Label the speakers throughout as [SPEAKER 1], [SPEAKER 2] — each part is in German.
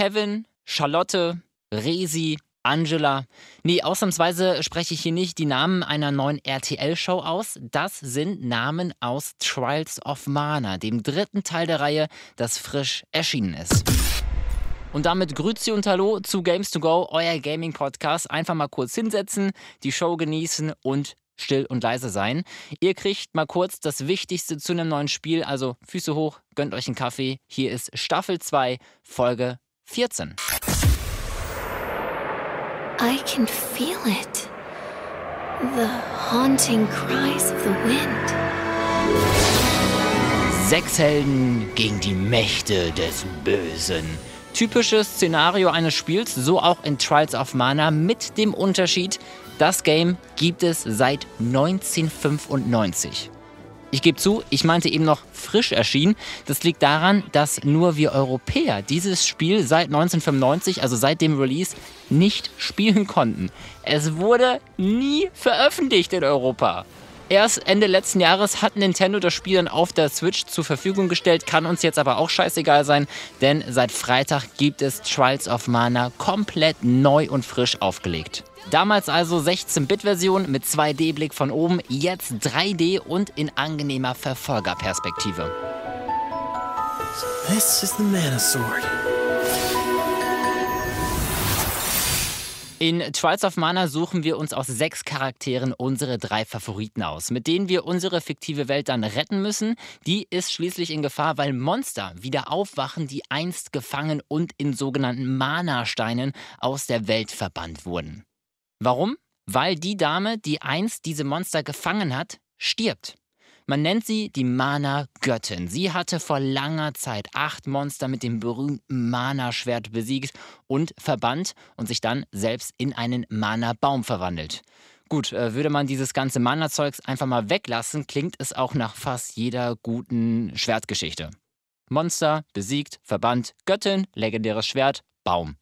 [SPEAKER 1] Kevin, Charlotte, Resi, Angela. Nee, ausnahmsweise spreche ich hier nicht die Namen einer neuen RTL-Show aus. Das sind Namen aus Trials of Mana, dem dritten Teil der Reihe, das frisch erschienen ist. Und damit Grüezi und Hallo zu Games to Go, euer Gaming-Podcast. Einfach mal kurz hinsetzen, die Show genießen und still und leise sein. Ihr kriegt mal kurz das Wichtigste zu einem neuen Spiel, also Füße hoch, gönnt euch einen Kaffee. Hier ist Staffel 2, Folge 14.
[SPEAKER 2] I can feel it. The haunting cries of the wind.
[SPEAKER 1] Sechs Helden gegen die Mächte des Bösen. Typisches Szenario eines Spiels, so auch in Trials of Mana, mit dem Unterschied, das Game gibt es seit 1995. Ich gebe zu, ich meinte eben noch frisch erschienen. Das liegt daran, dass nur wir Europäer dieses Spiel seit 1995, also seit dem Release, nicht spielen konnten. Es wurde nie veröffentlicht in Europa. Erst Ende letzten Jahres hat Nintendo das Spiel dann auf der Switch zur Verfügung gestellt, kann uns jetzt aber auch scheißegal sein, denn seit Freitag gibt es Trials of Mana komplett neu und frisch aufgelegt. Damals also 16-Bit-Version mit 2D-Blick von oben, jetzt 3D und in angenehmer Verfolgerperspektive.
[SPEAKER 3] This is the Mana Sword.
[SPEAKER 1] In Trials of Mana suchen wir uns aus sechs Charakteren unsere drei Favoriten aus, mit denen wir unsere fiktive Welt dann retten müssen. Die ist schließlich in Gefahr, weil Monster wieder aufwachen, die einst gefangen und in sogenannten Mana-Steinen aus der Welt verbannt wurden. Warum? Weil die Dame, die einst diese Monster gefangen hat, stirbt. Man nennt sie die Mana-Göttin. Sie hatte vor langer Zeit acht Monster mit dem berühmten Mana-Schwert besiegt und verbannt und sich dann selbst in einen Mana-Baum verwandelt. Gut, äh, würde man dieses ganze Mana-Zeugs einfach mal weglassen, klingt es auch nach fast jeder guten Schwertgeschichte. Monster, besiegt, verbannt, Göttin, legendäres Schwert, Baum.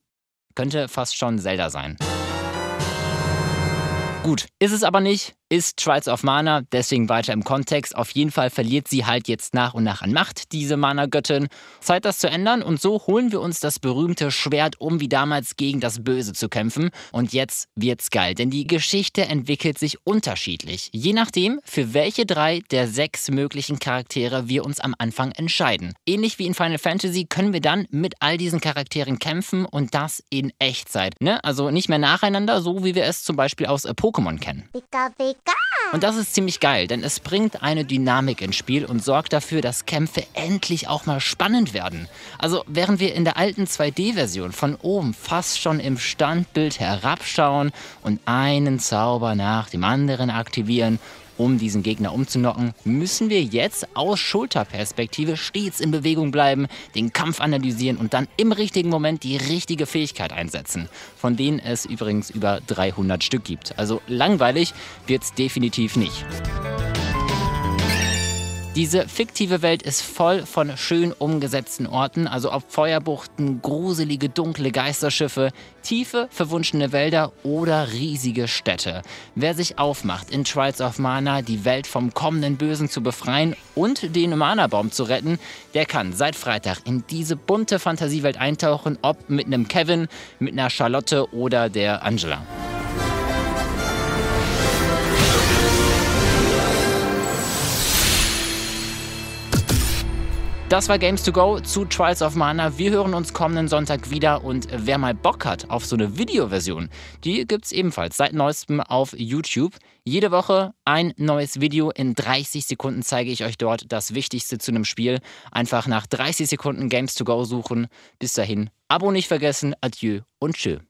[SPEAKER 1] Könnte fast schon Zelda sein. Gut, ist es aber nicht, ist Trials of Mana, deswegen weiter im Kontext. Auf jeden Fall verliert sie halt jetzt nach und nach an Macht, diese Mana-Göttin. Zeit, das zu ändern und so holen wir uns das berühmte Schwert, um wie damals gegen das Böse zu kämpfen. Und jetzt wird's geil, denn die Geschichte entwickelt sich unterschiedlich, je nachdem, für welche drei der sechs möglichen Charaktere wir uns am Anfang entscheiden. Ähnlich wie in Final Fantasy können wir dann mit all diesen Charakteren kämpfen und das in Echtzeit. Ne? Also nicht mehr nacheinander, so wie wir es zum Beispiel aus Pokémon kennen.
[SPEAKER 4] Pika, pika.
[SPEAKER 1] Und das ist ziemlich geil, denn es bringt eine Dynamik ins Spiel und sorgt dafür, dass Kämpfe endlich auch mal spannend werden. Also während wir in der alten 2D-Version von oben fast schon im Standbild herabschauen und einen Zauber nach dem anderen aktivieren um diesen Gegner umzunocken, müssen wir jetzt aus Schulterperspektive stets in Bewegung bleiben, den Kampf analysieren und dann im richtigen Moment die richtige Fähigkeit einsetzen, von denen es übrigens über 300 Stück gibt. Also langweilig wird es definitiv nicht. Diese fiktive Welt ist voll von schön umgesetzten Orten, also ob Feuerbuchten, gruselige, dunkle Geisterschiffe, tiefe, verwunschene Wälder oder riesige Städte. Wer sich aufmacht, in Trials of Mana die Welt vom kommenden Bösen zu befreien und den Mana-Baum zu retten, der kann seit Freitag in diese bunte Fantasiewelt eintauchen, ob mit einem Kevin, mit einer Charlotte oder der Angela. Das war Games to Go zu Trials of Mana. Wir hören uns kommenden Sonntag wieder und wer mal Bock hat auf so eine Videoversion, die gibt es ebenfalls seit neuestem auf YouTube. Jede Woche ein neues Video. In 30 Sekunden zeige ich euch dort das Wichtigste zu einem Spiel. Einfach nach 30 Sekunden Games to Go suchen. Bis dahin, Abo nicht vergessen. Adieu und tschö.